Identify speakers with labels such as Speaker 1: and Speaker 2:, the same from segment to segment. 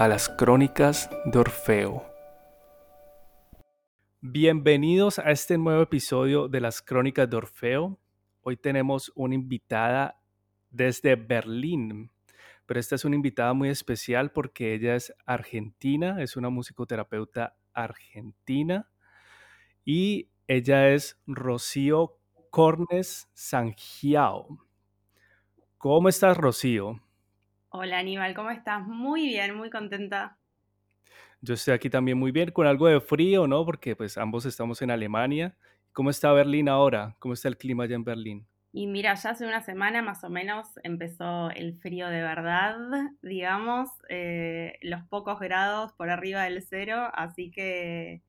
Speaker 1: a las crónicas de Orfeo. Bienvenidos a este nuevo episodio de las crónicas de Orfeo. Hoy tenemos una invitada desde Berlín, pero esta es una invitada muy especial porque ella es argentina, es una musicoterapeuta argentina y ella es Rocío Cornes Sangiao. ¿Cómo estás, Rocío?
Speaker 2: Hola Aníbal, ¿cómo estás? Muy bien, muy contenta.
Speaker 1: Yo estoy aquí también muy bien, con algo de frío, ¿no? Porque pues ambos estamos en Alemania. ¿Cómo está Berlín ahora? ¿Cómo está el clima allá en Berlín?
Speaker 2: Y mira, ya hace una semana más o menos empezó el frío de verdad, digamos, eh, los pocos grados por arriba del cero, así que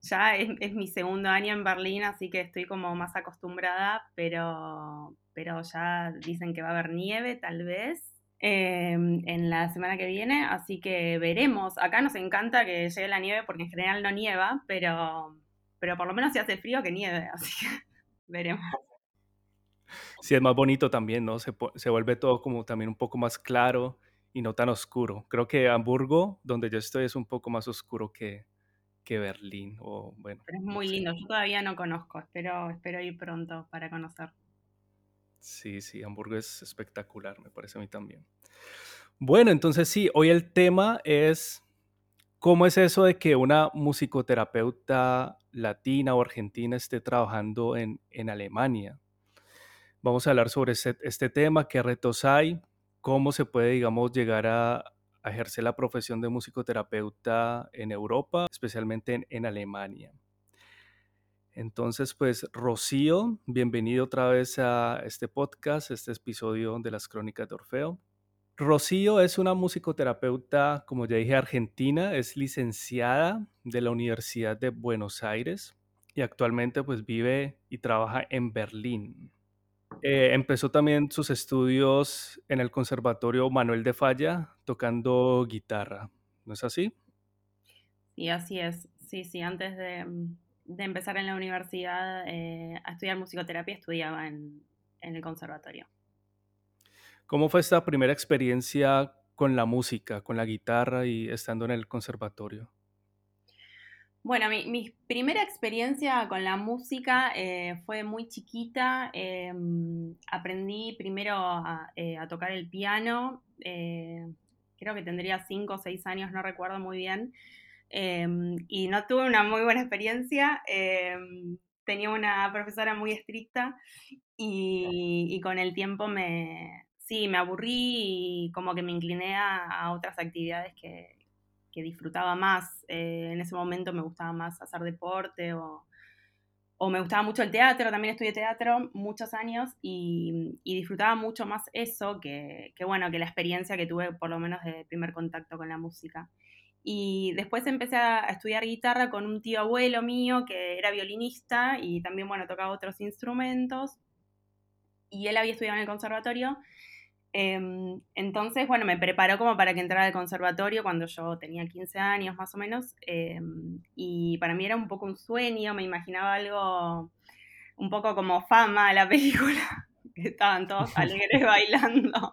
Speaker 2: ya es, es, mi segundo año en Berlín, así que estoy como más acostumbrada, pero, pero ya dicen que va a haber nieve tal vez, Em, en la semana que viene, así que veremos. Acá nos encanta que llegue la nieve porque en general no nieva, pero, pero por lo menos se hace frío que nieve, así que veremos.
Speaker 1: Sí, es más bonito también, ¿no? Se, se, vuelve todo como también un poco más claro y no tan oscuro. Creo que Hamburgo, donde yo estoy, es un poco más oscuro que, que Berlín. O, bueno,
Speaker 2: Pero es muy no lindo, yo todavía no conozco, espero, espero ir pronto para conocer.
Speaker 1: Sí, sí, Hamburgo es espectacular, me parece a mí también. Bueno, entonces sí, hoy el tema es cómo es eso de que una musicoterapeuta latina o argentina esté trabajando en, en Alemania. Vamos a hablar sobre este, tema, qué retos hay, cómo se puede, digamos, llegar a, ejercer la profesión de musicoterapeuta en Europa, especialmente en, en Alemania. Entonces, pues, Rocío, bienvenido otra vez a este podcast, este episodio de las Crónicas de Orfeo. Rocío es una musicoterapeuta, como ya dije, argentina, es licenciada de la Universidad de Buenos Aires y actualmente pues vive y trabaja en Berlín. Eh, empezó también sus estudios en el Conservatorio Manuel de Falla tocando guitarra, ¿no es así?
Speaker 2: Sí, así es. Sí, sí, antes de, mm, de empezar en la universidad eh, a estudiar musicoterapia, estudiaba en, en, el conservatorio.
Speaker 1: ¿Cómo fue esta primera experiencia con la música, con la guitarra y estando en el conservatorio?
Speaker 2: Bueno, mi, mi primera experiencia con la música eh, fue muy chiquita. Eh, aprendí primero a, a, tocar el piano. Creo que tendría cinco o seis años, no recuerdo muy bien. Eh, y no tuve una muy buena experiencia. Eh, tenía una profesora muy estricta y, y, con el tiempo me, sí, me aburrí y como que me incliné a, a otras actividades que, que disfrutaba más. Eh, en ese momento me gustaba más hacer deporte o, o, me gustaba mucho el teatro, también estudié teatro muchos años y, y disfrutaba mucho más eso que, que, bueno, que la experiencia que tuve por lo menos de primer contacto con la música. Y después empecé a estudiar guitarra con un tío abuelo mío que era violinista y también, bueno, tocaba otros instrumentos. Y él había estudiado en el conservatorio. Eh, entonces, bueno, me preparó como para que entrara al conservatorio cuando yo tenía 15 años más o menos. Eh, y para mí era un poco un sueño, me imaginaba algo un poco como fama la película, que estaban todos alegres bailando.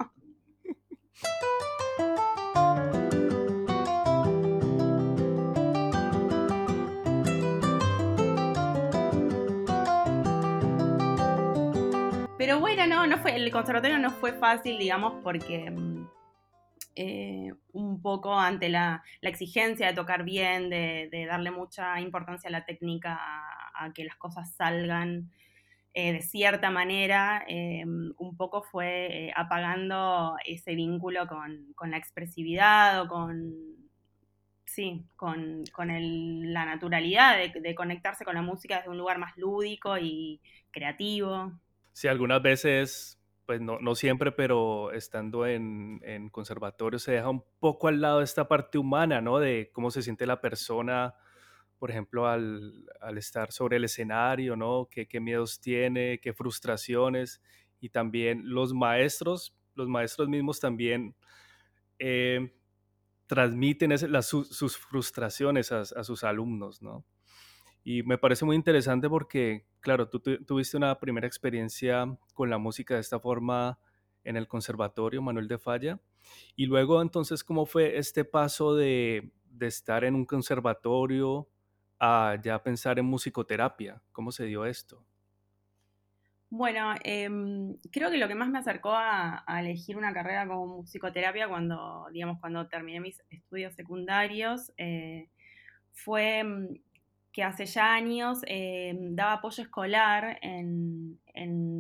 Speaker 2: Pero bueno, no, no fue, el conservatorio no fue fácil, digamos, porque eh, un poco ante la, exigencia de tocar bien, de, darle mucha importancia a la técnica, a, que las cosas salgan eh, de cierta manera, eh, un poco fue apagando ese vínculo con, la expresividad o con, sí, con el, la naturalidad de, de conectarse con la música desde un lugar más lúdico y creativo
Speaker 1: si algunas veces pues no, no siempre, pero estando en, en, conservatorio se deja un poco al lado esta parte humana, ¿no? De cómo se siente la persona, por ejemplo, al, al estar sobre el escenario, ¿no? ¿Qué, ¿Qué, miedos tiene, qué frustraciones. Y también los maestros, los maestros mismos también eh, transmiten las, sus, frustraciones a, a sus alumnos, ¿no? Y me parece muy interesante porque, claro, tú tuviste una primera experiencia con la música de esta forma en el Conservatorio Manuel de Falla. Y luego, entonces, ¿cómo fue este paso de, de estar en un conservatorio a ya pensar en musicoterapia? ¿Cómo se dio esto?
Speaker 2: Bueno, eh, creo que lo que más me acercó a, a, elegir una carrera como musicoterapia cuando, digamos, cuando terminé mis estudios secundarios eh, fue mm, que hace ya años eh, daba apoyo escolar en,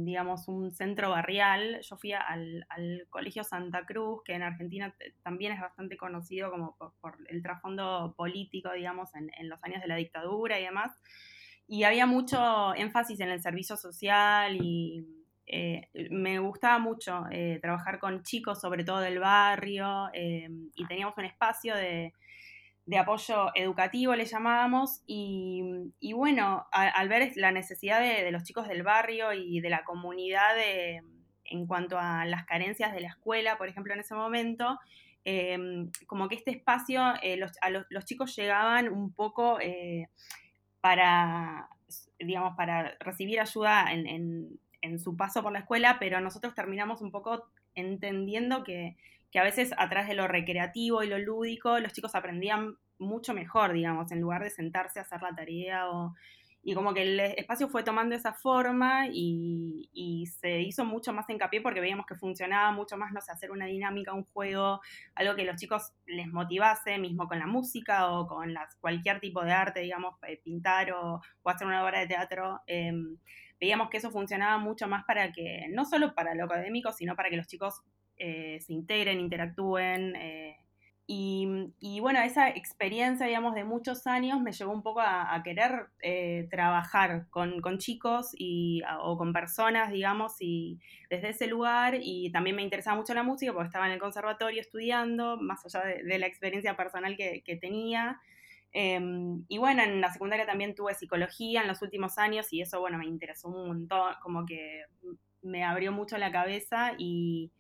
Speaker 2: digamos, un centro barrial. Yo fui al, Colegio Santa Cruz, que en Argentina también es bastante conocido como por, el trasfondo político, digamos, en, en, los años de la dictadura y demás. Y había mucho énfasis en el servicio social y eh, me gustaba mucho eh, trabajar con chicos, sobre todo del barrio, eh, y teníamos un espacio de de apoyo educativo, le llamábamos, y, bueno, al ver la necesidad de, los chicos del barrio y de la comunidad en cuanto a las carencias de la escuela, por ejemplo, en ese momento, eh, como que este espacio, eh, los, a los, chicos llegaban un poco eh, para, digamos, para recibir ayuda en, en, en su paso por la escuela, pero nosotros terminamos un poco entendiendo que que a veces atrás de lo recreativo y lo lúdico los chicos aprendían mucho mejor, digamos, en lugar de sentarse a hacer la tarea o, y como que el espacio fue tomando esa forma y, se hizo mucho más hincapié porque veíamos que funcionaba mucho más, no sé, hacer una dinámica, un juego, algo que los chicos les motivase, mismo con la música o con las, cualquier tipo de arte, digamos, eh, pintar o, o hacer una obra de teatro. Eh, veíamos que eso funcionaba mucho más para que, no solo para lo académico, sino para que los chicos eh, se integren, interactúen. Eh, y, y, bueno, esa experiencia, digamos, de muchos años me llevó un poco a, a querer eh, trabajar con, con, chicos y, a, o con personas, digamos, y desde ese lugar. Y también me interesaba mucho la música porque estaba en el conservatorio estudiando, más allá de, de la experiencia personal que, que tenía. Eh, y bueno, en la secundaria también tuve psicología en los últimos años y eso, bueno, me interesó un montón, como que me abrió mucho la cabeza y,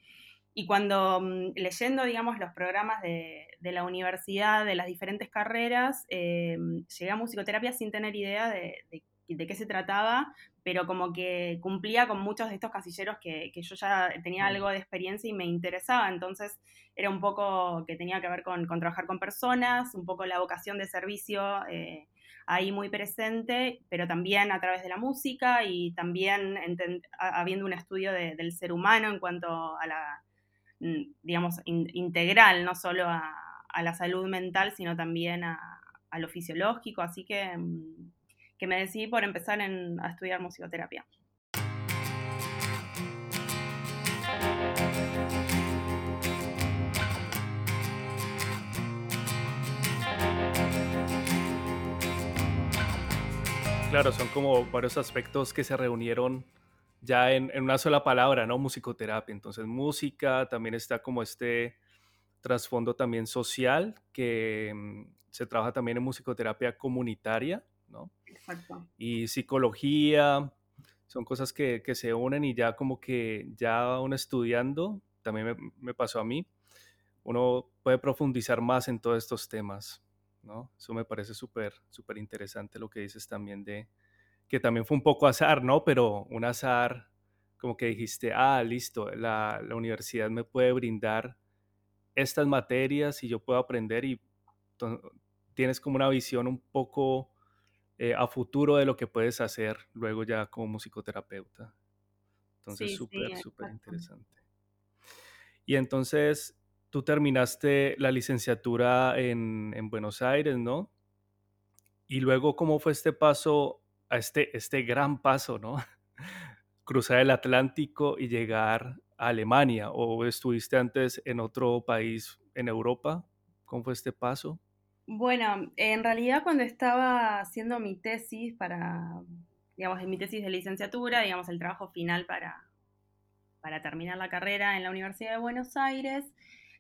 Speaker 2: y cuando mm, leyendo, digamos, los programas de, de, la universidad, de las diferentes carreras, eh, llegué a musicoterapia sin tener idea de, de, de, qué se trataba, pero como que cumplía con muchos de estos casilleros que, que, yo ya tenía algo de experiencia y me interesaba. Entonces era un poco que tenía que ver con, con trabajar con personas, un poco la vocación de servicio. Eh, ahí muy presente, pero también a través de la música y también habiendo un estudio de, del ser humano en cuanto a la, digamos, in, integral, no solo a, a, la salud mental, sino también a, a lo fisiológico. Así que, mm, que, me decidí por empezar en, a estudiar musicoterapia.
Speaker 1: Claro, son como varios aspectos que se reunieron ya en, en, una sola palabra, ¿no? Musicoterapia. Entonces, música, también está como este trasfondo también social, que mm, se trabaja también en musicoterapia comunitaria, ¿no?
Speaker 2: Exacto.
Speaker 1: Y psicología, son cosas que, que, se unen y ya como que ya uno estudiando, también me, me pasó a mí, uno puede profundizar más en todos estos temas, ¿no? Eso me parece súper, súper interesante lo que dices también de, que también fue un poco azar, ¿no? Pero un azar como que dijiste, ah, listo, la, la universidad me puede brindar estas materias y yo puedo aprender y tienes como una visión un poco eh, a futuro de lo que puedes hacer luego ya como musicoterapeuta. Entonces, súper, sí, súper interesante. Y entonces, tú terminaste la licenciatura en, en Buenos Aires, ¿no? Y luego, ¿cómo fue este paso a este, este gran paso, ¿no? Cruzar el Atlántico y llegar a Alemania. ¿O estuviste antes en otro país en Europa? ¿Cómo fue este paso?
Speaker 2: Bueno, en realidad cuando estaba haciendo mi tesis para, digamos, mi tesis de licenciatura, digamos, el trabajo final para, para terminar la carrera en la Universidad de Buenos Aires,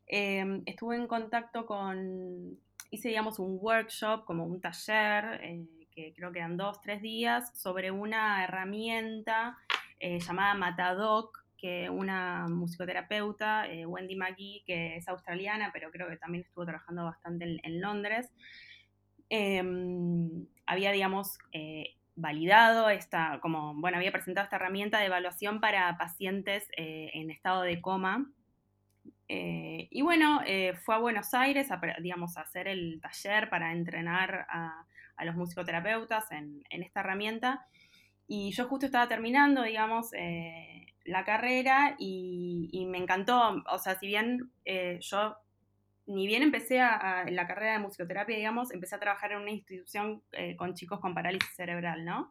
Speaker 2: em, estuve en contacto con, hice digamos un workshop, como un taller, eh, que creo que eran dos, tres días, sobre una herramienta eh, llamada Matadoc, que una musicoterapeuta, eh, Wendy McGee, que es australiana, pero creo que también estuvo trabajando bastante en, Londres, em, había, digamos, validado esta, como, bueno, había presentado esta herramienta de evaluación para pacientes eh, en estado de coma. Eh, y bueno, eh, fue a Buenos Aires digamos, a hacer el taller para entrenar a, los musicoterapeutas en, esta herramienta. Y yo justo estaba terminando, digamos, la carrera y, me encantó. O sea, si bien yo ni bien empecé a, en la carrera de musicoterapia, digamos, empecé a trabajar en una institución eh, con chicos con parálisis cerebral, ¿no?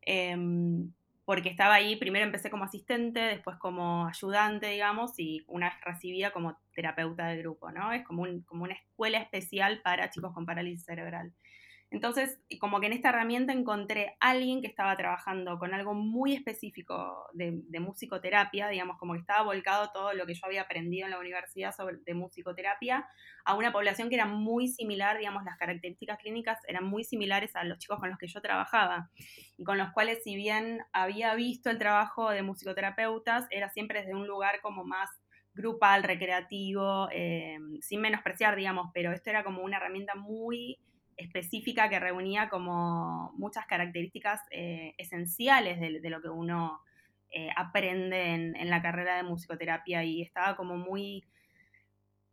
Speaker 2: Em, porque estaba ahí, primero empecé como asistente, después como ayudante, digamos, y una vez recibida como terapeuta de grupo, ¿no? Es como, un, como una escuela especial para chicos con parálisis cerebral. Entonces, como que en esta herramienta encontré a alguien que estaba trabajando con algo muy específico de, musicoterapia, digamos, como que estaba volcado todo lo que yo había aprendido en la universidad sobre de musicoterapia a una población que era muy similar, digamos, las características clínicas eran muy similares a los chicos con los que yo trabajaba y con los cuales, si bien había visto el trabajo de musicoterapeutas, era siempre desde un lugar como más grupal, recreativo, eh, sin menospreciar, digamos, pero esto era como una herramienta muy específica que reunía como muchas características eh, esenciales de, lo que uno eh, aprende en, la carrera de musicoterapia y estaba como muy,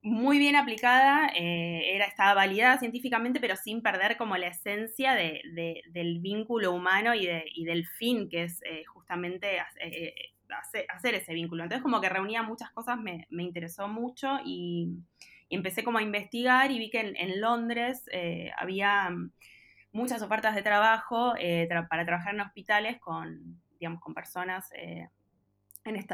Speaker 2: muy bien aplicada, eh, era, estaba validada científicamente, pero sin perder como la esencia del vínculo humano y, del fin, que es justamente hacer, ese vínculo. Entonces como que reunía muchas cosas, me, me interesó mucho y empecé como a investigar y vi que en, Londres eh, había mm, muchas ofertas de trabajo eh, para trabajar en hospitales con, digamos, con personas eh,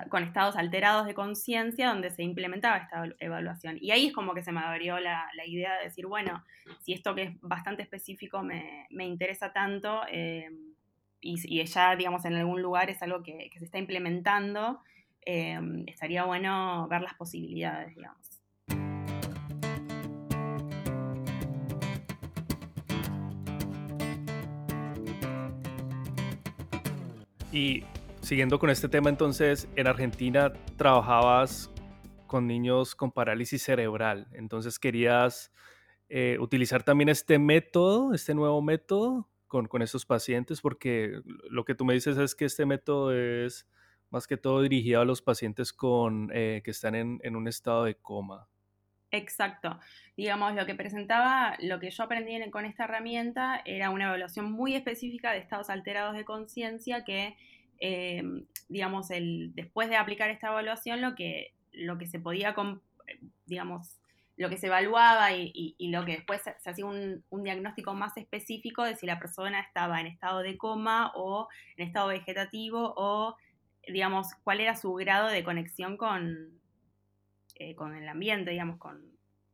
Speaker 2: con estados alterados de conciencia donde se implementaba esta evaluación. Y ahí es como que se me abrió la, idea de decir, bueno, si esto que es bastante específico me, interesa tanto y, ya, digamos, en algún lugar es algo que, que se está implementando, estaría bueno ver las posibilidades, digamos.
Speaker 1: Y siguiendo con este tema, entonces, en Argentina trabajabas con niños con parálisis cerebral, entonces querías eh, utilizar también este método, este nuevo método con, con estos pacientes, porque lo que tú me dices es que este método es más que todo dirigido a los pacientes con, eh, que están en, en un estado de coma.
Speaker 2: Exacto. Digamos, lo que presentaba, lo que yo aprendí con esta herramienta era una evaluación muy específica de estados alterados de conciencia que, eh, digamos, el, después de aplicar esta evaluación, lo que, lo que se podía, digamos, lo que se evaluaba y, lo que después se, hacía un, un, diagnóstico más específico de si la persona estaba en estado de coma o en estado vegetativo o, digamos, cuál era su grado de conexión con, eh, con el ambiente, digamos, con,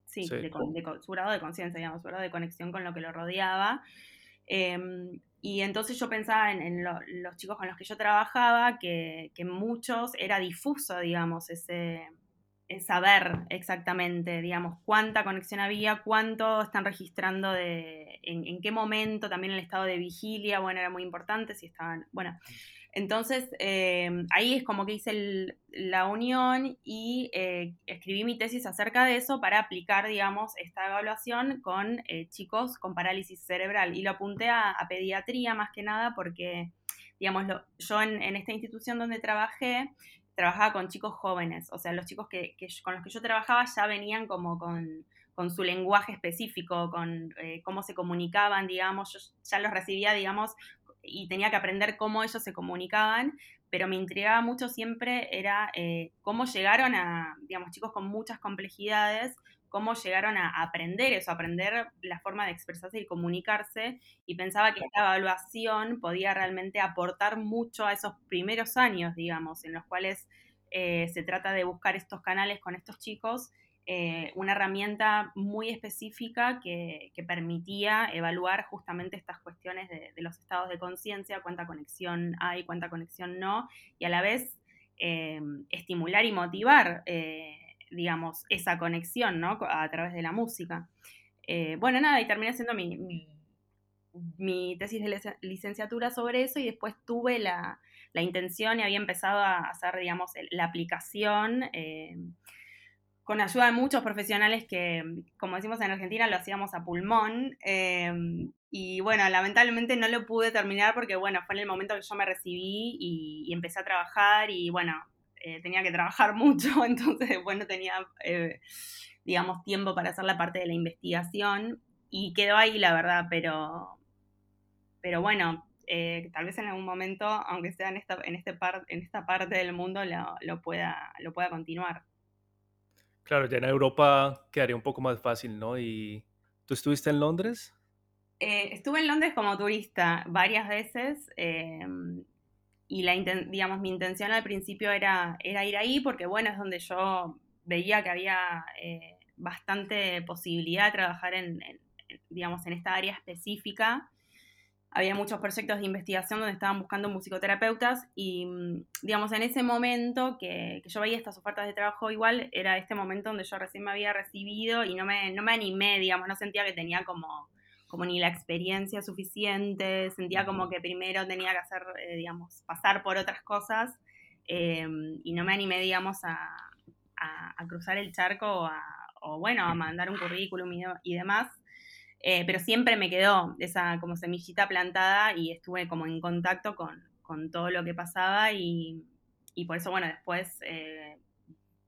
Speaker 2: sí, De, su grado de conciencia, digamos, su grado de conexión con lo que lo rodeaba. Em, y entonces yo pensaba en, los chicos con los que yo trabajaba, que, que muchos era difuso, digamos, ese, saber exactamente, digamos, cuánta conexión había, cuánto están registrando de, en, en, qué momento, también el estado de vigilia, bueno, era muy importante, si estaban, bueno, entonces, eh, ahí es como que hice la unión y eh, escribí mi tesis acerca de eso para aplicar, digamos, esta evaluación con eh, chicos con parálisis cerebral. Y lo apunté a, pediatría más que nada porque, digamos, yo en, esta institución donde trabajé, trabajaba con chicos jóvenes. O sea, los chicos que, con los que yo trabajaba ya venían como con, con su lenguaje específico, con cómo se comunicaban, digamos, yo ya los recibía, digamos, y tenía que aprender cómo ellos se comunicaban, pero me intrigaba mucho siempre era eh, cómo llegaron a, digamos, chicos con muchas complejidades, cómo llegaron a aprender eso, aprender la forma de expresarse y comunicarse, y pensaba que esta evaluación podía realmente aportar mucho a esos primeros años, digamos, en los cuales eh, se trata de buscar estos canales con estos chicos eh, una herramienta muy específica que, permitía evaluar justamente estas cuestiones de, los estados de conciencia, cuánta conexión hay, cuánta conexión no, y a la vez estimular y motivar, digamos, esa conexión, ¿no? A través de la música. bueno, nada, y terminé haciendo mi mi tesis de licenciatura sobre eso y después tuve la, intención y había empezado a hacer, digamos, la aplicación eh, con ayuda de muchos profesionales que, como decimos en Argentina, lo hacíamos a pulmón. Eh, y bueno, lamentablemente no lo pude terminar porque, bueno, fue en el momento que yo me recibí y, empecé a trabajar y, bueno, eh, tenía que trabajar mucho, entonces, bueno, tenía, digamos, tiempo para hacer la parte de la investigación y quedó ahí, la verdad, pero, pero bueno, eh, tal vez en algún momento, aunque sea en esta, en este en esta parte del mundo, lo, pueda, lo pueda continuar.
Speaker 1: Claro, ya en Europa quedaría un poco más fácil, ¿no? ¿Y tú estuviste en Londres?
Speaker 2: Eh, estuve en Londres como turista varias veces em, y la, digamos, mi intención al principio era, era ir ahí porque, bueno, es donde yo veía que había eh, bastante posibilidad de trabajar en, digamos, en esta área específica había muchos proyectos de investigación donde estaban buscando musicoterapeutas y, mm, digamos, en ese momento que, yo veía estas ofertas de trabajo igual, era este momento donde yo recién me había recibido y no me, no me animé, digamos, no sentía que tenía como, como ni la experiencia suficiente, sentía como que primero tenía que hacer, eh, digamos, pasar por otras cosas em, y no me animé, digamos, a, cruzar el charco o, bueno, a mandar un currículum y, y demás. Eh, pero siempre me quedó esa como semillita plantada y estuve como en contacto con, todo lo que pasaba y, por eso, bueno, después eh,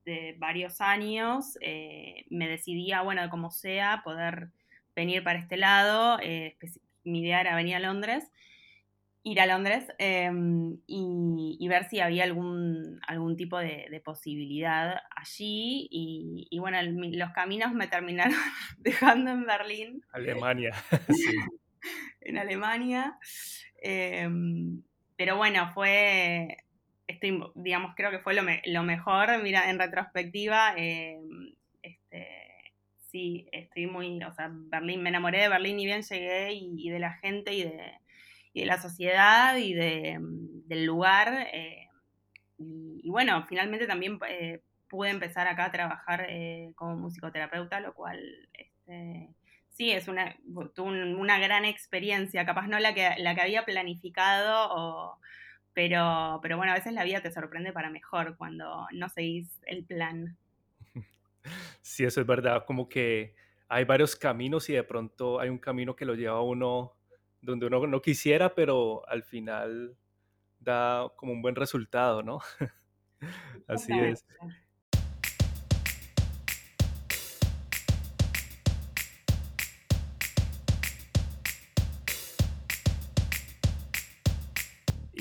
Speaker 2: de varios años eh, me decidí a, bueno, como sea, poder venir para este lado. mi idea era venir a Londres ir a Londres em, y, ver si había algún, algún tipo de, posibilidad allí. Y, bueno, los caminos me terminaron dejando en Berlín.
Speaker 1: Alemania,
Speaker 2: en Alemania. Em, pero bueno, fue, estoy, digamos, creo que fue lo, lo mejor, mira, en retrospectiva. Em, este, sí, estoy muy, o sea, Berlín, me enamoré de Berlín y bien llegué y de la gente y de y de la sociedad y de, mm, del lugar. Eh, y, bueno, finalmente también eh, pude empezar acá a trabajar eh, como musicoterapeuta, lo cual este, sí es una, una gran experiencia, capaz no la que, la que había planificado, pero, pero bueno, a veces la vida te sorprende para mejor cuando no seguís el plan.
Speaker 1: Sí, eso es verdad, como que hay varios caminos y de pronto hay un camino que lo lleva a uno donde uno no quisiera, pero al final da como un buen resultado, ¿no? Así es.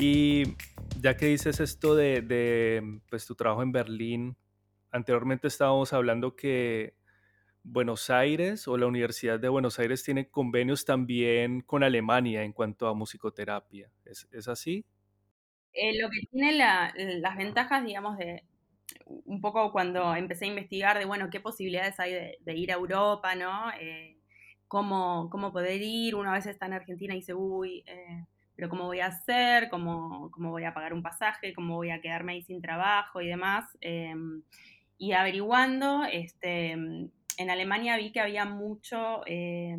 Speaker 1: Y ya que dices esto de, de pues, tu trabajo en Berlín, anteriormente estábamos hablando que Buenos Aires o la Universidad de Buenos Aires tiene convenios también con Alemania en cuanto a musicoterapia. ¿Es, así?
Speaker 2: Eh, lo que tiene las ventajas, digamos, de un poco cuando empecé a investigar de, bueno, qué posibilidades hay de, ir a Europa, ¿no? Eh, cómo, cómo, poder ir. Una vez está en Argentina y dice, uy, eh, pero ¿cómo voy a hacer? ¿Cómo, ¿Cómo voy a pagar un pasaje? ¿Cómo voy a quedarme ahí sin trabajo y demás? Em, y averiguando, este, en Alemania vi que había mucho, eh,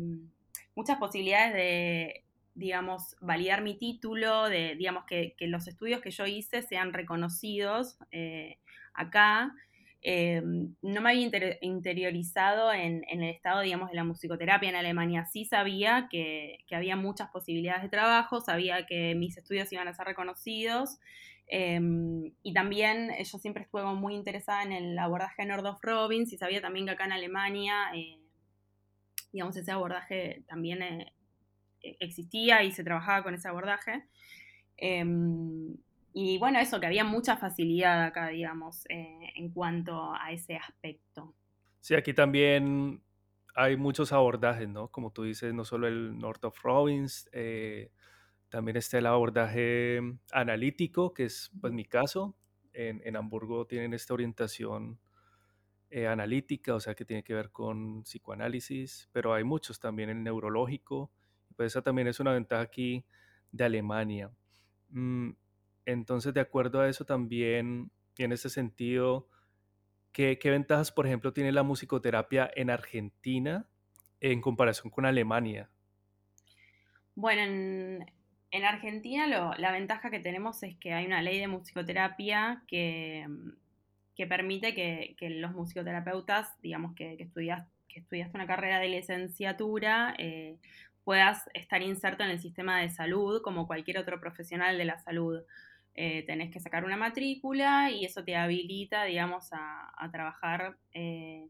Speaker 2: muchas posibilidades de, digamos, validar mi título, de, digamos, que, los estudios que yo hice sean reconocidos eh, acá. Eh, no me había interiorizado en, el estado, digamos, de la musicoterapia en Alemania. Sí sabía que, había muchas posibilidades de trabajo, sabía que mis estudios iban a ser reconocidos, Em, y también eh, yo siempre estuve muy interesada en el abordaje Nordhoff Robbins y sabía también que acá en Alemania, eh, digamos, ese abordaje también eh, e-, existía y se trabajaba con ese abordaje. Em, y bueno, eso, que había mucha facilidad acá, digamos, en cuanto a ese aspecto.
Speaker 1: Sí, aquí también hay muchos abordajes, ¿no? Como tú dices, no solo el Nordhoff Robbins, también está el abordaje mm, analítico, que es pues, mi caso. En, Hamburgo tienen esta orientación eh, analítica, o sea que tiene que ver con psicoanálisis, pero hay muchos también el neurológico. Pues esa también es una ventaja aquí de Alemania. Mm, entonces, de acuerdo a eso también, y en ese sentido, ¿qué, ¿qué, ventajas, por ejemplo, tiene la musicoterapia en Argentina en comparación con Alemania?
Speaker 2: Bueno, en, en Argentina lo, la ventaja que tenemos es que hay una ley de musicoterapia que, que permite que, que, los musicoterapeutas, digamos que, que, estudias, que estudiaste una carrera de licenciatura, eh, puedas estar inserto en el sistema de salud como cualquier otro profesional de la salud. Eh, tenés que sacar una matrícula y eso te habilita, digamos, a, a trabajar eh,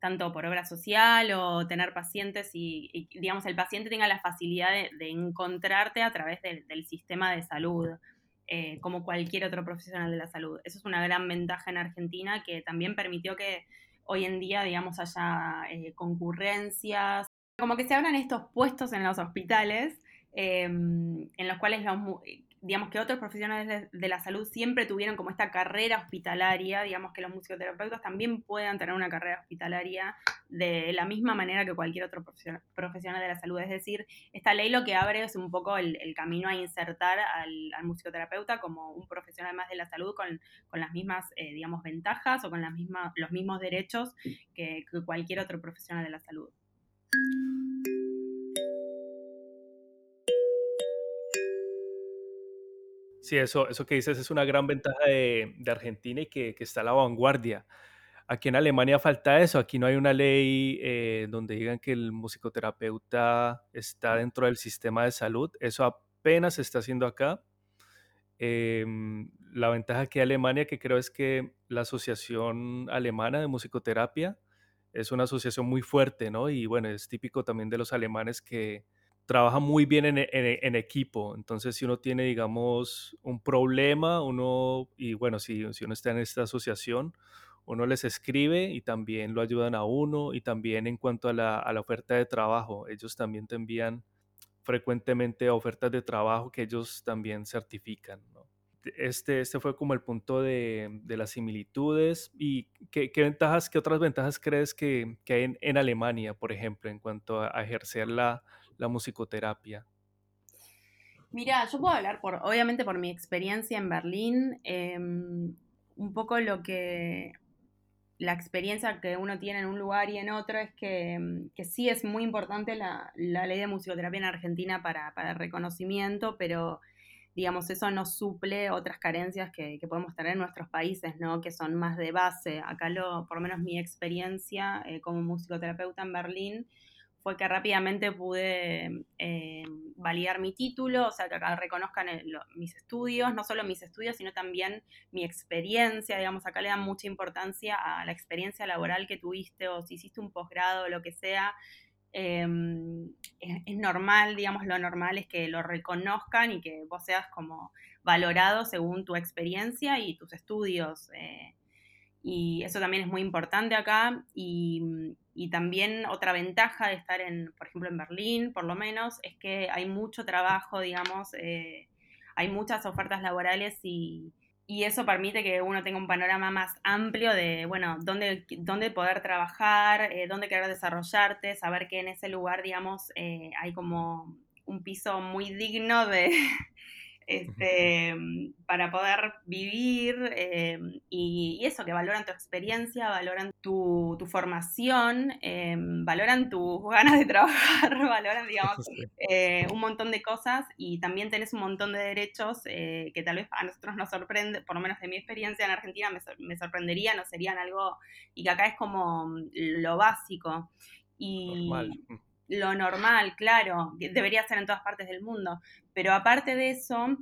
Speaker 2: tanto por obra social o tener pacientes y, digamos, el paciente tenga la facilidad de, encontrarte a través del sistema de salud, eh, como cualquier otro profesional de la salud. Eso es una gran ventaja en Argentina que también permitió que hoy en día, digamos, haya eh, concurrencias, como que se abran estos puestos en los hospitales. Eh, en los cuales los, digamos que otros profesionales de, la salud siempre tuvieron como esta carrera hospitalaria, digamos que los musicoterapeutas también puedan tener una carrera hospitalaria de la misma manera que cualquier otro profesional de la salud. Es decir, esta ley lo que abre es un poco el, camino a insertar al, musicoterapeuta como un profesional más de la salud con, las mismas, eh, digamos, ventajas o con las mismas, los mismos derechos que cualquier otro profesional de la salud.
Speaker 1: Sí, eso, eso que dices es una gran ventaja de, de Argentina y que, que, está a la vanguardia. Aquí en Alemania falta eso, aquí no hay una ley eh, donde digan que el musicoterapeuta está dentro del sistema de salud, eso apenas se está haciendo acá. Eh, la ventaja aquí en Alemania que creo es que la Asociación Alemana de Musicoterapia es una asociación muy fuerte, ¿no? Y bueno, es típico también de los alemanes que trabaja muy bien en, en, equipo. Entonces, si uno tiene, digamos, un problema, uno, y bueno, si, si uno está en esta asociación, uno les escribe y también lo ayudan a uno. Y también en cuanto a la, a la oferta de trabajo, ellos también te envían frecuentemente ofertas de trabajo que ellos también certifican. ¿no? Este, este fue como el punto de, de las similitudes. ¿Y qué, qué, ventajas, qué otras ventajas crees que, que hay en, en, Alemania, por ejemplo, en cuanto a, a ejercer la, la musicoterapia?
Speaker 2: Mira, yo puedo hablar por, obviamente por mi experiencia en Berlín, eh, un poco lo que la experiencia que uno tiene en un lugar y en otro es que, que sí es muy importante la, la, ley de musicoterapia en Argentina para, para, reconocimiento, pero digamos, eso no suple otras carencias que, que, podemos tener en nuestros países, ¿no? Que son más de base. Acá, lo, por lo menos mi experiencia eh, como musicoterapeuta en Berlín, fue que rápidamente pude eh, validar mi título, o sea, que acá reconozcan mis estudios, no solo mis estudios, sino también mi experiencia, digamos, acá le dan mucha importancia a la experiencia laboral que tuviste o si hiciste un posgrado o lo que sea. Es, es, normal, digamos, lo normal es que lo reconozcan y que vos seas como valorado según tu experiencia y tus estudios. Eh, y eso también es muy importante acá y, y, también otra ventaja de estar en, por ejemplo, en Berlín, por lo menos, es que hay mucho trabajo, digamos, eh, hay muchas ofertas laborales y, y, eso permite que uno tenga un panorama más amplio de, bueno, dónde, dónde poder trabajar, eh, dónde querer desarrollarte, saber que en ese lugar, digamos, eh, hay como un piso muy digno de, este, para poder vivir eh, y, y, eso, que valoran tu experiencia, valoran tu, tu formación, eh, valoran tus ganas de trabajar, valoran, digamos, eh, un montón de cosas y también tenés un montón de derechos eh, que tal vez a nosotros nos sorprende, por lo menos de mi experiencia en Argentina me, me sorprendería, no serían algo, y que acá es como lo básico. Y, Normal lo normal, claro, debería ser en todas partes del mundo. Pero aparte de eso,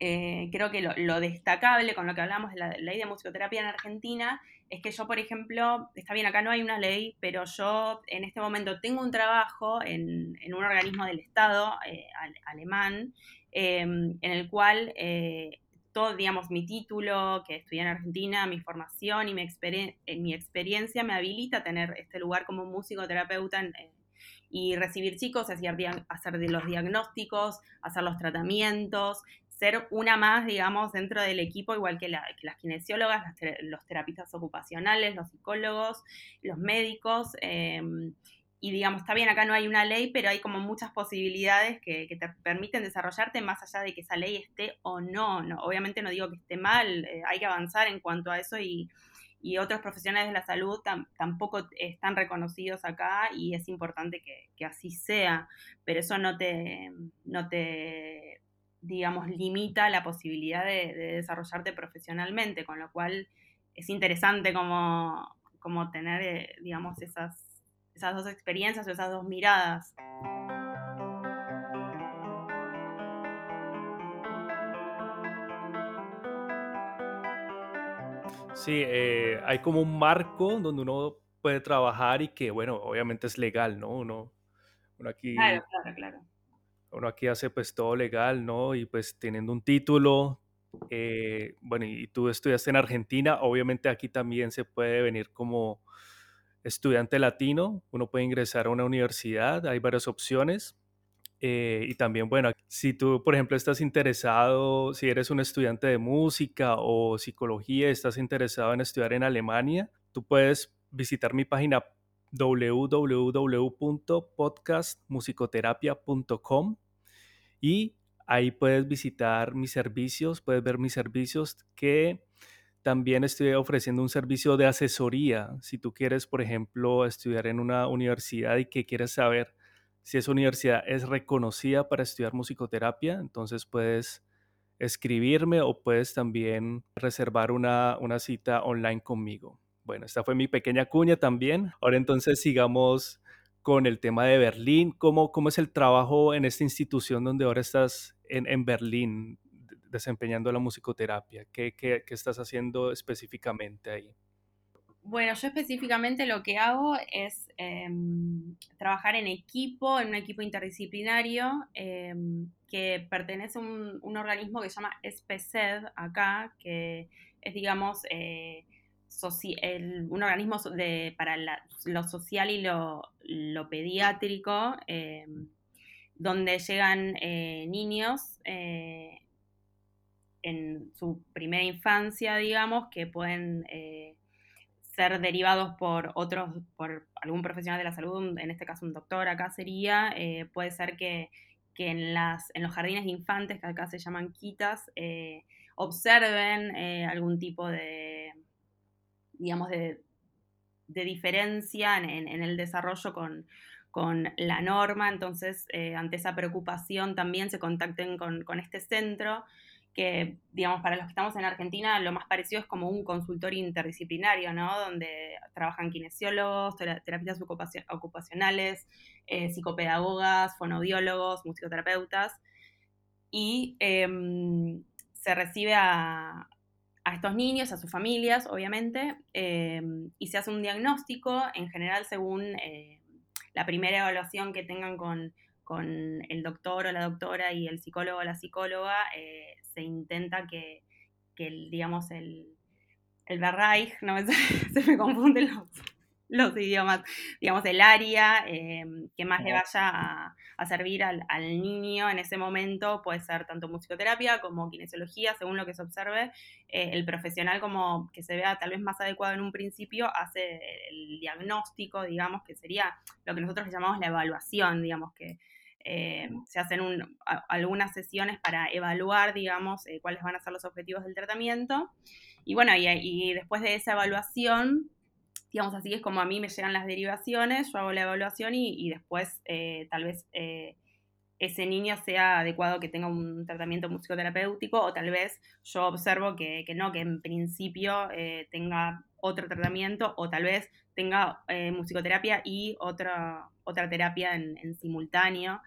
Speaker 2: eh, creo que lo, lo, destacable con lo que hablamos de la, la, ley de musicoterapia en Argentina es que yo, por ejemplo, está bien, acá no hay una ley, pero yo en este momento tengo un trabajo en, en un organismo del Estado eh, alemán, eh, en el cual eh, todo, digamos, mi título que estudié en Argentina, mi formación y mi, exper mi experiencia me habilita a tener este lugar como musicoterapeuta en, y recibir chicos, hacer, hacer los diagnósticos, hacer los tratamientos, ser una más, digamos, dentro del equipo, igual que, la, que las kinesiólogas, las ter los terapistas ocupacionales, los psicólogos, los médicos. Eh, digamos, está bien, acá no hay una ley, pero hay como muchas posibilidades que, te permiten desarrollarte más allá de que esa ley esté o no. no obviamente no digo que esté mal, eh, hay que avanzar en cuanto a eso y, otros profesionales de la salud tampoco están reconocidos acá y es importante que, así sea, pero eso no te, no te digamos, limita la posibilidad de, desarrollarte profesionalmente, con lo cual es interesante como, como tener, eh, digamos, esas, esas dos experiencias o esas dos miradas.
Speaker 1: Sí, eh, hay como un marco donde uno puede trabajar y que, bueno, obviamente es legal, ¿no? Uno, uno aquí...
Speaker 2: Claro, claro, claro
Speaker 1: uno aquí hace pues todo legal, ¿no? Y pues teniendo un título, eh, bueno, y tú estudiaste en Argentina, obviamente aquí también se puede venir como estudiante latino, uno puede ingresar a una universidad, hay varias opciones. Eh, y también, bueno, si tú, por ejemplo, estás interesado, si eres un estudiante de música o psicología, estás interesado en estudiar en Alemania, tú puedes visitar mi página www.podcastmusicoterapia.com y ahí puedes visitar mis servicios, puedes ver mis servicios que también estoy ofreciendo un servicio de asesoría. Si tú quieres, por ejemplo, estudiar en una universidad y que quieres saber si esa universidad es reconocida para estudiar musicoterapia, entonces puedes escribirme o puedes también reservar una, una cita online conmigo. Bueno, esta fue mi pequeña cuña también. Ahora entonces sigamos con el tema de Berlín. ¿Cómo, cómo es el trabajo en esta institución donde ahora estás en, en Berlín desempeñando la musicoterapia? ¿Qué, qué, qué estás haciendo específicamente ahí?
Speaker 2: Bueno, yo específicamente lo que hago es em, trabajar en equipo, en un equipo interdisciplinario em, que pertenece a un, organismo que se llama SPSED acá, que es, digamos, eh, un organismo para lo social y lo, pediátrico, em, donde llegan eh, niños eh, en su primera infancia, digamos, que pueden ser derivados por otros, por algún profesional de la salud, en este caso un doctor acá sería, puede ser que, que, en, las, en los jardines de infantes, que acá se llaman quitas, observen algún tipo de digamos, de, diferencia en, el desarrollo con, la norma, entonces eh, ante esa preocupación también se contacten con, este centro, que digamos para los que estamos en Argentina lo más parecido es como un consultorio interdisciplinario, ¿no? Donde trabajan kinesiólogos, terapias ocupacionales, eh, psicopedagogas, fonoaudiólogos, musicoterapeutas, y em, se recibe a, a estos niños, a sus familias, obviamente, eh, y se hace un diagnóstico, en general según eh, la primera evaluación que tengan con, el doctor o la doctora y el psicólogo o la psicóloga, eh, se intenta que, digamos, el, el Berreich, no se me confunden los, los idiomas, digamos, el área em, que más le vaya a, servir al, niño en ese momento puede ser tanto musicoterapia como kinesiología, según lo que se observe. Eh, el profesional como que se vea tal vez más adecuado en un principio hace el diagnóstico, digamos, que sería lo que nosotros llamamos la evaluación, digamos, que eh, se hacen algunas sesiones para evaluar, digamos, eh, cuáles van a ser los objetivos del tratamiento. Y bueno, y después de esa evaluación, digamos así, es como a mí me llegan las derivaciones, yo hago la evaluación y, después eh, tal vez ese niño sea adecuado que tenga un tratamiento musicoterapéutico o tal vez yo observo que, no, que en principio tenga otro tratamiento o tal vez tenga musicoterapia y otra, otra terapia en, simultáneo.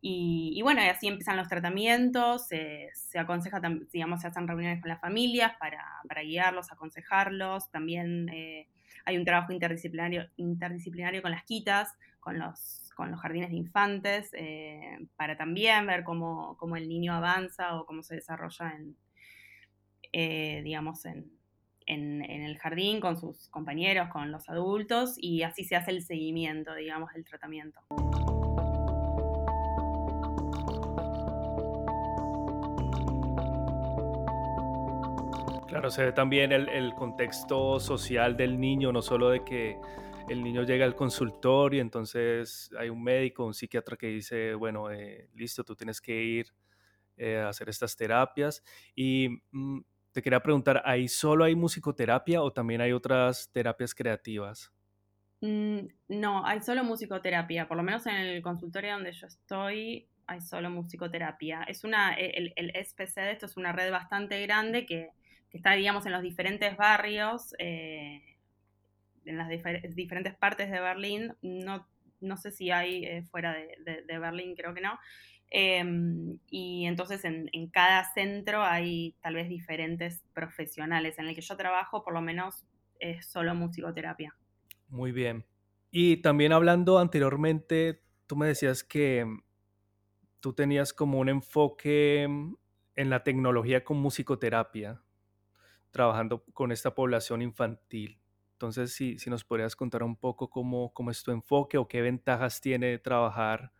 Speaker 2: Y, bueno, y así empiezan los tratamientos, se aconseja, digamos, se hacen reuniones con las familias para, para guiarlos, aconsejarlos, también hay un trabajo interdisciplinario, interdisciplinario con las quitas, con los, con los jardines de infantes, eh, para también ver cómo, el niño avanza o cómo se desarrolla en, eh, digamos, en, el jardín con sus compañeros, con los adultos, y así se hace el seguimiento, digamos, del tratamiento.
Speaker 1: Claro, se ve también el, contexto social del niño, no solo de que el niño llega al consultorio, entonces hay un médico, un psiquiatra que dice, bueno, eh, listo, tú tienes que ir eh, a hacer estas terapias. Y mm, te quería preguntar, ¿ahí solo hay musicoterapia o también hay otras terapias creativas?
Speaker 2: Mm, no, hay solo musicoterapia, por lo menos en el consultorio donde yo estoy hay solo musicoterapia. Es una, el, el SPC de esto es una red bastante grande que, está, digamos, en los diferentes barrios, eh, en las diferentes partes de Berlín. No, no sé si hay eh, fuera de, Berlín, creo que no. Em, y entonces en, cada centro hay tal vez diferentes profesionales. En el que yo trabajo, por lo menos, es solo musicoterapia.
Speaker 1: Muy bien. Y también hablando anteriormente, tú me decías que tú tenías como un enfoque en la tecnología con musicoterapia, trabajando con esta población infantil. Entonces, si, si nos podrías contar un poco cómo, cómo, es tu enfoque o qué ventajas tiene trabajar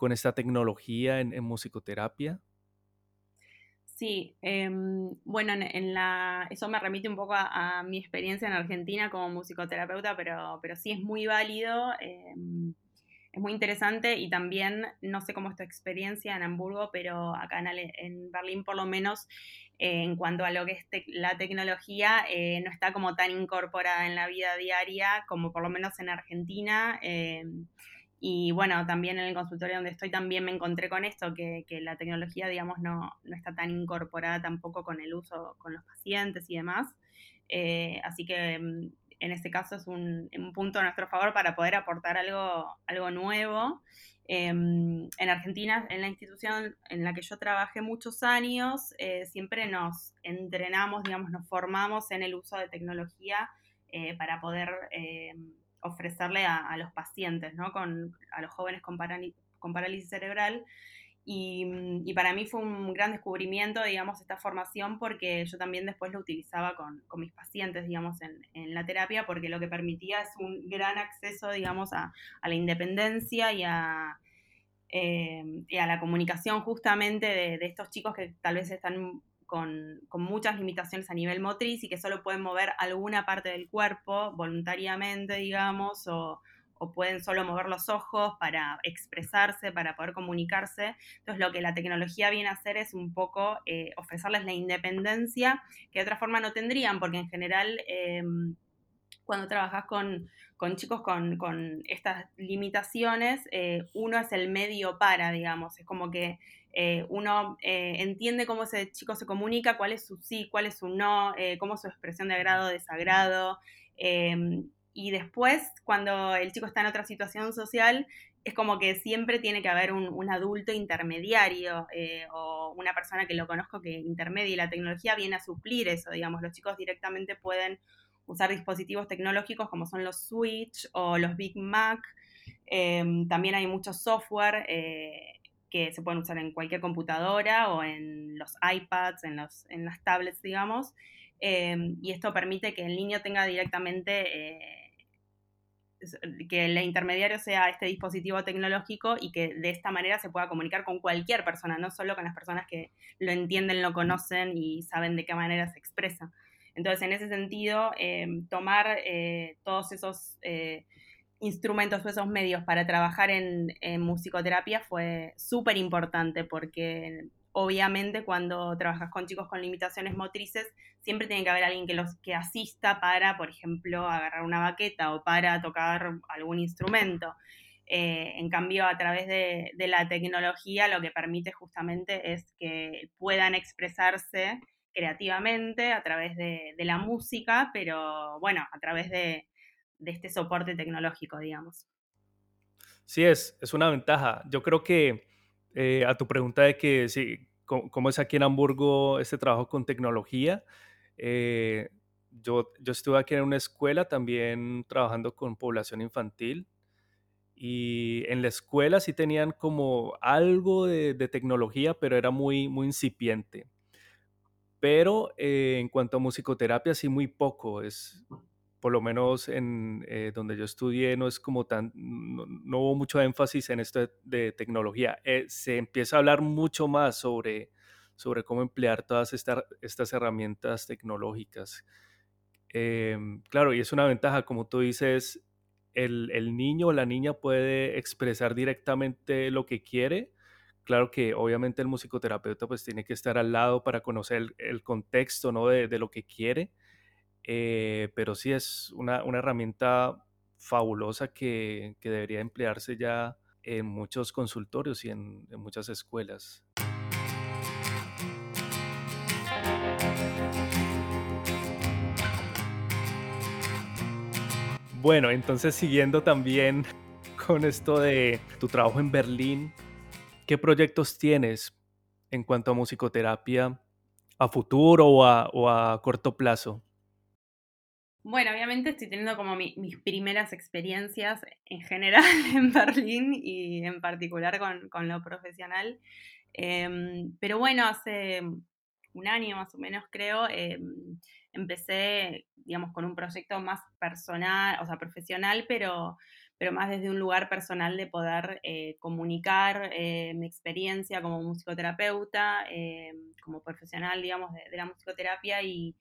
Speaker 1: con esta tecnología en, musicoterapia.
Speaker 2: Sí, em, bueno, en, la, eso me remite un poco a, mi experiencia en Argentina como musicoterapeuta, pero, pero sí es muy válido. Em, es muy interesante y también, no sé cómo es tu experiencia en Hamburgo, pero acá en, Berlín por lo menos, eh, en cuanto a lo que es la tecnología, eh, no está como tan incorporada en la vida diaria como por lo menos en Argentina. Eh, y bueno, también en el consultorio donde estoy también me encontré con esto, que, que la tecnología, digamos, no, no, está tan incorporada tampoco con el uso con los pacientes y demás. así que mm, en este caso es un, punto a nuestro favor para poder aportar algo, algo nuevo. Em, en Argentina, en la institución en la que yo trabajé muchos años, eh, siempre nos entrenamos, digamos, nos formamos en el uso de tecnología eh, para poder eh, ofrecerle a, los pacientes, ¿no? con, a los jóvenes con, con parálisis cerebral, Mm, y, para mí fue un gran descubrimiento, digamos, esta formación porque yo también después lo utilizaba con, mis pacientes, digamos, en, la terapia, porque lo que permitía es un gran acceso, digamos, a, a la independencia y a, eh, la comunicación justamente de, estos chicos que tal vez están con, muchas limitaciones a nivel motriz y que solo pueden mover alguna parte del cuerpo voluntariamente, digamos, o, o pueden solo mover los ojos para expresarse, para poder comunicarse. Entonces lo que la tecnología viene a hacer es un poco eh, ofrecerles la independencia que de otra forma no tendrían, porque en general em, cuando trabajas con, chicos con, estas limitaciones, eh, uno es el medio para, digamos, es como que eh, uno entiende cómo ese chico se comunica, cuál es su sí, cuál es su no, cómo es su expresión de agrado, desagrado. Em, y después, cuando el chico está en otra situación social, es como que siempre tiene que haber un, adulto intermediario eh, o una persona que lo conozco que intermedie. La tecnología viene a suplir eso, digamos, los chicos directamente pueden usar dispositivos tecnológicos como son los Switch o los Big Mac. Em, también hay mucho software eh, que se pueden usar en cualquier computadora o en los iPads, en, los, en las tablets, digamos. Em, y esto permite que el niño tenga directamente eh, que el intermediario sea este dispositivo tecnológico y que de esta manera se pueda comunicar con cualquier persona, no solo con las personas que lo entienden, lo conocen y saben de qué manera se expresa. Entonces, en ese sentido, eh, tomar eh, todos esos eh, instrumentos o esos medios para trabajar en, en musicoterapia fue súper importante porque obviamente cuando trabajas con chicos con limitaciones motrices, siempre tiene que haber alguien que los que asista para, por ejemplo, agarrar una baqueta o para tocar algún instrumento. Eh, en cambio, a través de, la tecnología, lo que permite justamente es que puedan expresarse creativamente a través de, la música, pero bueno, a través de, este soporte tecnológico, digamos.
Speaker 1: Sí, es, es una ventaja. Yo creo que eh, a tu pregunta de que si, cómo, es aquí en Hamburgo este trabajo con tecnología, eh, yo, yo estuve aquí en una escuela también trabajando con población infantil y en la escuela sí tenían como algo de, tecnología, pero era muy, muy incipiente. Pero eh, en cuanto a musicoterapia, sí muy poco. Es, por lo menos en eh, donde yo estudié, no es como tan, no, hubo mucho énfasis en esto de, tecnología. Eh, se empieza a hablar mucho más sobre, sobre cómo emplear todas estas herramientas tecnológicas. Em, claro, y es una ventaja, como tú dices, el, el niño o la niña puede expresar directamente lo que quiere. Claro que obviamente el musicoterapeuta pues tiene que estar al lado para conocer el, contexto ¿no? de, lo que quiere, eh, pero sí es una, herramienta fabulosa que, que, debería emplearse ya en muchos consultorios y en, en muchas escuelas. Bueno, entonces siguiendo también con esto de tu trabajo en Berlín, ¿qué proyectos tienes en cuanto a musicoterapia a futuro o a, corto plazo?
Speaker 2: Bueno, obviamente estoy teniendo como mis primeras experiencias en general en Berlín y en particular con, lo profesional. Em, pero bueno, hace un año más o menos creo, em, empecé, digamos, con un proyecto más personal, o sea, profesional, pero, pero más desde un lugar personal de poder eh, comunicar eh, mi experiencia como musicoterapeuta, eh, como profesional, digamos, de, la musicoterapia y,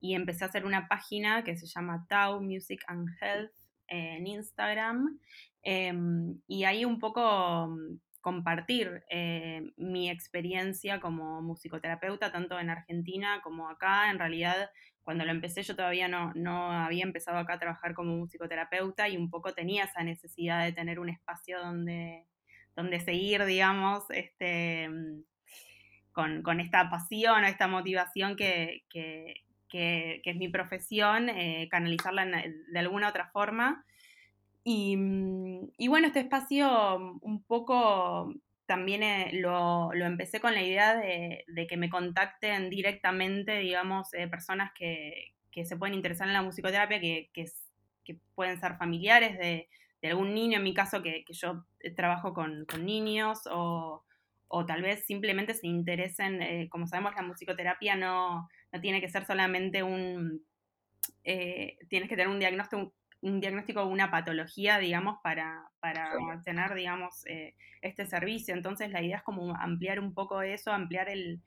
Speaker 2: y, empecé a hacer una página que se llama Tau Music and Health en Instagram. Y ahí un poco compartir eh, mi experiencia como musicoterapeuta, tanto en Argentina como acá. En realidad, cuando lo empecé yo todavía no, no había empezado acá a trabajar como musicoterapeuta y un poco tenía esa necesidad de tener un espacio donde, donde seguir, digamos, este, con, esta pasión o esta motivación que, es mi profesión, eh, canalizarla de alguna otra forma. Mm, y, bueno, este espacio un poco también eh, lo, empecé con la idea de, que me contacten directamente, digamos, eh, personas que, se pueden interesar en la musicoterapia, que, que, pueden ser familiares de, algún niño, en mi caso, que, yo eh, trabajo con, niños, o, tal vez simplemente se interesen, como sabemos, la musicoterapia no, no tiene que ser solamente un... tienes que tener un diagnóstico, un diagnóstico o una patología, digamos, para, para tener, digamos, eh, este servicio. Entonces la idea es como ampliar un poco eso, ampliar el,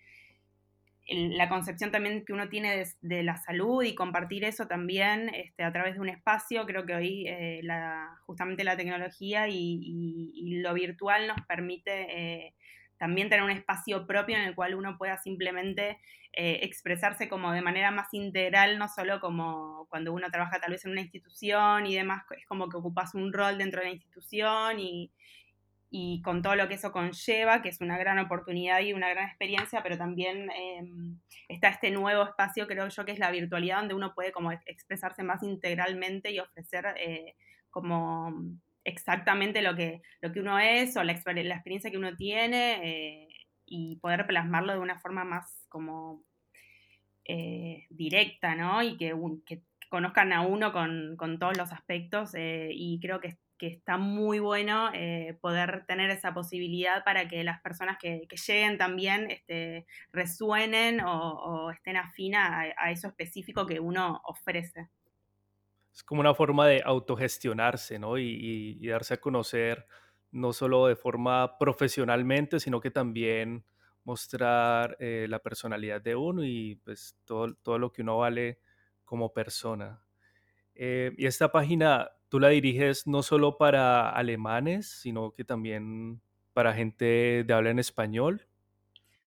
Speaker 2: la concepción también que uno tiene de, la salud y compartir eso también este, a través de un espacio. Creo que hoy eh, la, justamente la tecnología y, lo virtual nos permite eh, también tener un espacio propio en el cual uno pueda simplemente eh, expresarse como de manera más integral, no solo como cuando uno trabaja tal vez en una institución y demás, es como que ocupas un rol dentro de la institución y, con todo lo que eso conlleva, que es una gran oportunidad y una gran experiencia, pero también em, está este nuevo espacio, creo yo, que es la virtualidad, donde uno puede como expresarse más integralmente y ofrecer eh, como exactamente lo que, lo que uno es o la, la experiencia que uno tiene eh, y poder plasmarlo de una forma más como eh, directa, ¿no? Y que, que, conozcan a uno con, todos los aspectos eh, y creo que, que, está muy bueno poder tener esa posibilidad para que las personas que, lleguen también este, resuenen o, estén afina a eso específico que uno ofrece
Speaker 1: es como una forma de autogestionarse, ¿no? Y, darse a conocer no solo de forma profesionalmente, sino que también mostrar eh, la personalidad de uno y pues todo, todo lo que uno vale como persona. Eh, y esta página tú la diriges no solo para alemanes, sino que también para gente de habla en español.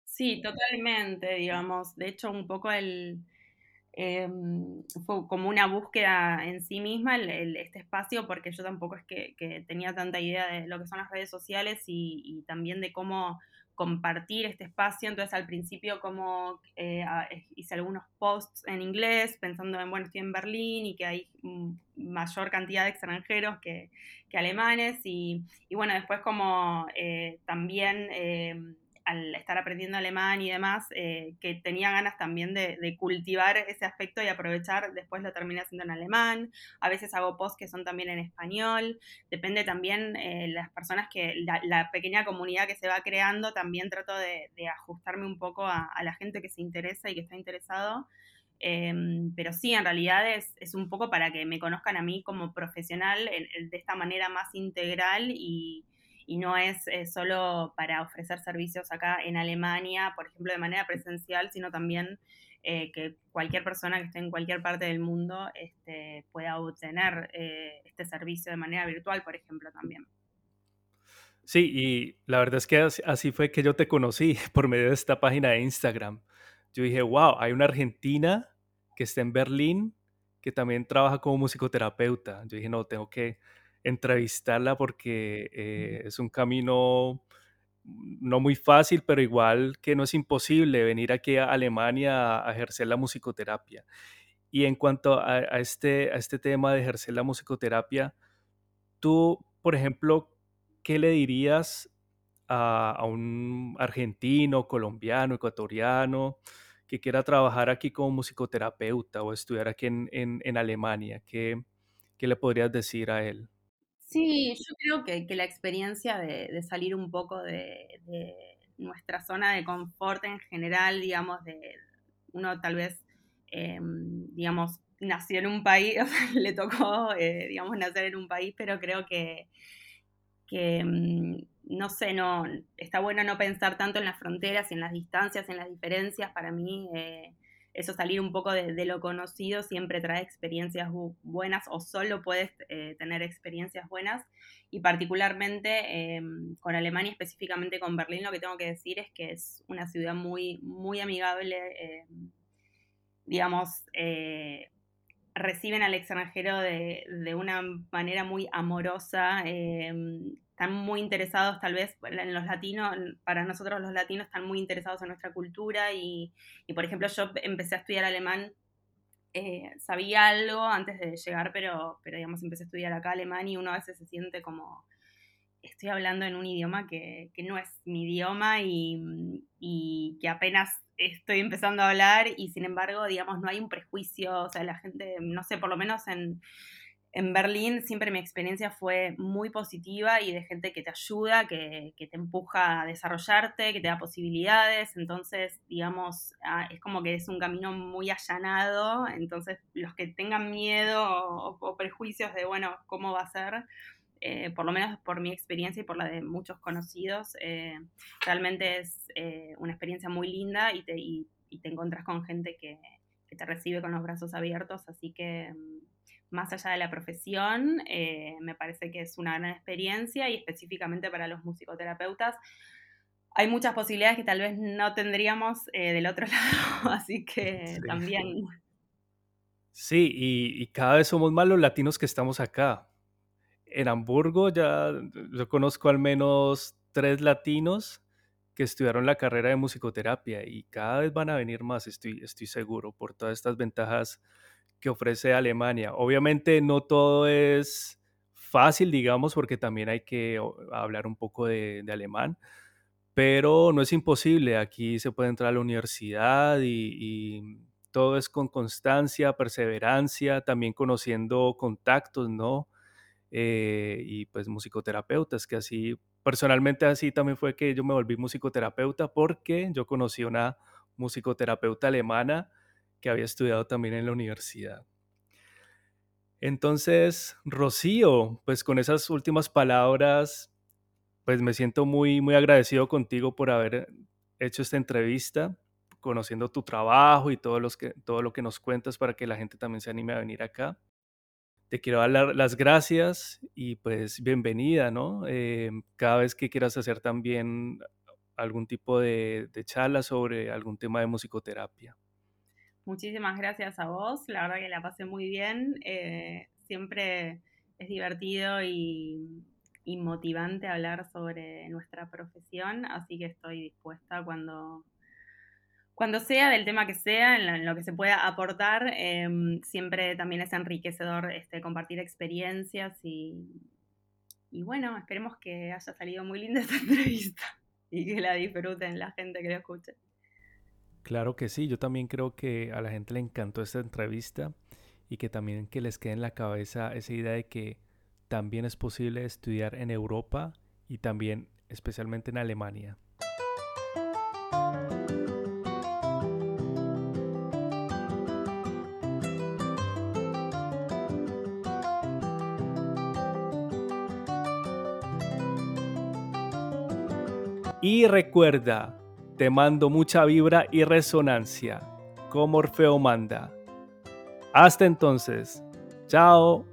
Speaker 2: Sí, totalmente, digamos. De hecho, un poco el, Em, fue como una búsqueda en sí misma este espacio, porque yo tampoco es que, tenía tanta idea de lo que son las redes sociales y, también de cómo compartir este espacio. Entonces al principio como eh, hice algunos posts en inglés pensando en, bueno, estoy en Berlín y que hay mayor cantidad de extranjeros que, alemanes y, bueno, después como eh, también em, al estar aprendiendo alemán y demás, eh, que tenía ganas también de, cultivar ese aspecto y aprovechar, después lo terminé haciendo en alemán, a veces hago posts que son también en español, depende también eh, las personas que, la, pequeña comunidad que se va creando, también trato de, ajustarme un poco a, la gente que se interesa y que está interesado. Em, pero sí, en realidad es, es, un poco para que me conozcan a mí como profesional de esta manera más integral y, y no es eh, solo para ofrecer servicios acá en Alemania, por ejemplo, de manera presencial, sino también eh, que cualquier persona que esté en cualquier parte del mundo este, pueda obtener eh, este servicio de manera virtual, por ejemplo, también.
Speaker 1: Sí, y la verdad es que así fue que yo te conocí por medio de esta página de Instagram. Yo dije, wow, hay una argentina que está en Berlín que también trabaja como musicoterapeuta. Yo dije, no, tengo que entrevistarla porque eh, es un camino no muy fácil, pero igual que no es imposible venir aquí a Alemania a, ejercer la musicoterapia. Y en cuanto a, este, a este tema de ejercer la musicoterapia, tú, por ejemplo, ¿qué le dirías a, un argentino, colombiano, ecuatoriano que quiera trabajar aquí como musicoterapeuta o estudiar aquí en, Alemania? ¿Qué, ¿Qué le podrías decir a él?
Speaker 2: Sí, yo creo que, que la experiencia de, salir un poco de, nuestra zona de confort en general, digamos, de uno tal vez, em, digamos, nació en un país, le tocó, eh, digamos, nacer en un país, pero creo que, que em, no sé, no, está bueno no pensar tanto en las fronteras y en las distancias, en las diferencias. Para mí, eh, eso salir un poco de, lo conocido siempre trae experiencias buenas o solo puedes eh, tener experiencias buenas. Y particularmente em, con Alemania, específicamente con Berlín, lo que tengo que decir es que es una ciudad muy, muy amigable, em, digamos, eh, reciben al extranjero de, de, una manera muy amorosa. Están muy interesados tal vez en los latinos, para nosotros los latinos están muy interesados en nuestra cultura y, por ejemplo yo empecé a estudiar alemán, eh, sabía algo antes de llegar, pero, pero digamos empecé a estudiar acá alemán y uno a veces se siente como estoy hablando en un idioma que, no es mi idioma y, y, que apenas estoy empezando a hablar y sin embargo, digamos, no hay un prejuicio, o sea, la gente, no sé, por lo menos en en Berlín siempre mi experiencia fue muy positiva y de gente que te ayuda, que, te empuja a desarrollarte, que te da posibilidades. Entonces, digamos, ah, es como que es un camino muy allanado. Entonces, los que tengan miedo o, prejuicios de, bueno, ¿cómo va a ser? Eh, por lo menos por mi experiencia y por la de muchos conocidos, eh, realmente es eh, una experiencia muy linda y te, y, te encuentras con gente que, que te recibe con los brazos abiertos. Así que mm, más allá de la profesión, eh, me parece que es una gran experiencia y específicamente para los musicoterapeutas hay muchas posibilidades que tal vez no tendríamos eh, del otro lado, así que también.
Speaker 1: Sí, y, cada vez somos más los latinos que estamos acá. En Hamburgo ya yo conozco al menos tres latinos que estudiaron la carrera de musicoterapia y cada vez van a venir más, estoy, estoy seguro, por todas estas ventajas que ofrece Alemania. Obviamente no todo es fácil, digamos, porque también hay que hablar un poco de, alemán, pero no es imposible. Aquí se puede entrar a la universidad y, todo es con constancia, perseverancia, también conociendo contactos, ¿no? Eh, y pues musicoterapeutas, que así, personalmente así también fue que yo me volví musicoterapeuta porque yo conocí una musicoterapeuta alemana que había estudiado también en la universidad. Entonces, Rocío, pues con esas últimas palabras, pues me siento muy, muy agradecido contigo por haber hecho esta entrevista, conociendo tu trabajo y todo, los que, todo lo que nos cuentas para que la gente también se anime a venir acá. Te quiero dar las gracias y pues bienvenida, ¿no? Eh, cada vez que quieras hacer también algún tipo de charla sobre algún tema de musicoterapia.
Speaker 2: Muchísimas gracias a vos, la verdad que la pasé muy bien. Eh, siempre es divertido y, motivante hablar sobre nuestra profesión, así que estoy dispuesta cuando, cuando sea, del tema que sea, en lo, que se pueda aportar. Em, siempre también es enriquecedor este, compartir experiencias y, y bueno, esperemos que haya salido muy linda esta entrevista y que la disfruten la gente que lo escuche.
Speaker 1: Claro que sí, yo también creo que a la gente le encantó esta entrevista y que también que les quede en la cabeza esa idea de que también es posible estudiar en Europa y también especialmente en Alemania. Y recuerda, te mando mucha vibra y resonancia, como Orfeo manda. Hasta entonces, chao.